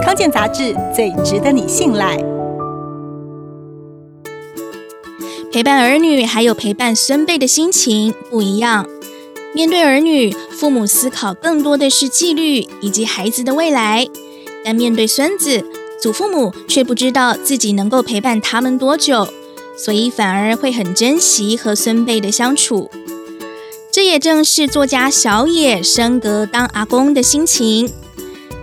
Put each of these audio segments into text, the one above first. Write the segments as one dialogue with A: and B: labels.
A: 康健杂志最值得你信赖。
B: 陪伴儿女还有陪伴孙辈的心情不一样。面对儿女，父母思考更多的是纪律以及孩子的未来；但面对孙子，祖父母却不知道自己能够陪伴他们多久，所以反而会很珍惜和孙辈的相处。这也正是作家小野升格当阿公的心情，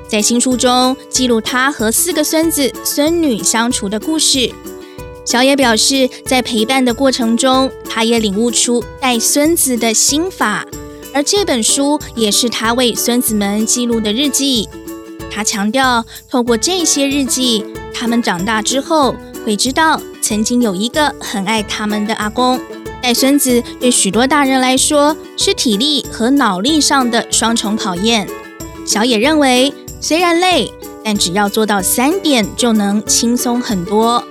B: 在新书中记录他和四个孙子孙女相处的故事。小野表示，在陪伴的过程中，他也领悟出带孙子的心法，而这本书也是他为孙子们记录的日记。他强调，透过这些日记，他们长大之后会知道，曾经有一个很爱他们的阿公。带孙子对许多大人来说是体力和脑力上的双重考验。小野认为，虽然累，但只要做到三点，就能轻松很多。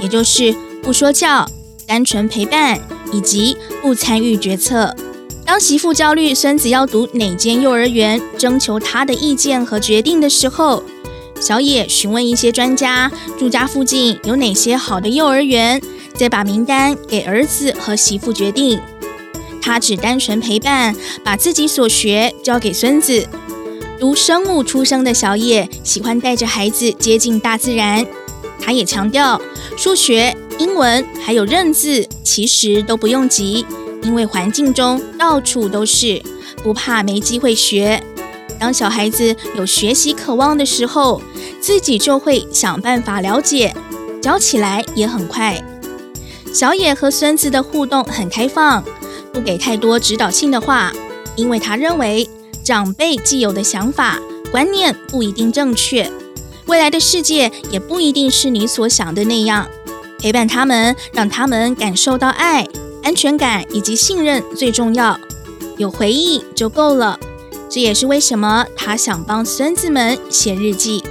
B: 也就是不说教、单纯陪伴以及不参与决策。当媳妇焦虑孙子要读哪间幼儿园，征求他的意见和决定的时候，小野询问一些专家，住家附近有哪些好的幼儿园，再把名单给儿子和媳妇决定。他只单纯陪伴，把自己所学交给孙子。读生物出生的小野，喜欢带着孩子接近大自然。他也强调，数学、英文还有认字，其实都不用急，因为环境中到处都是，不怕没机会学。当小孩子有学习渴望的时候，自己就会想办法了解，教起来也很快。小野和孙子的互动很开放，不给太多指导性的话，因为他认为长辈既有的想法、观念不一定正确。未来的世界也不一定是你所想的那样，陪伴他们，让他们感受到爱、安全感以及信任最重要，有回忆就够了。这也是为什么他想帮孙子们写日记。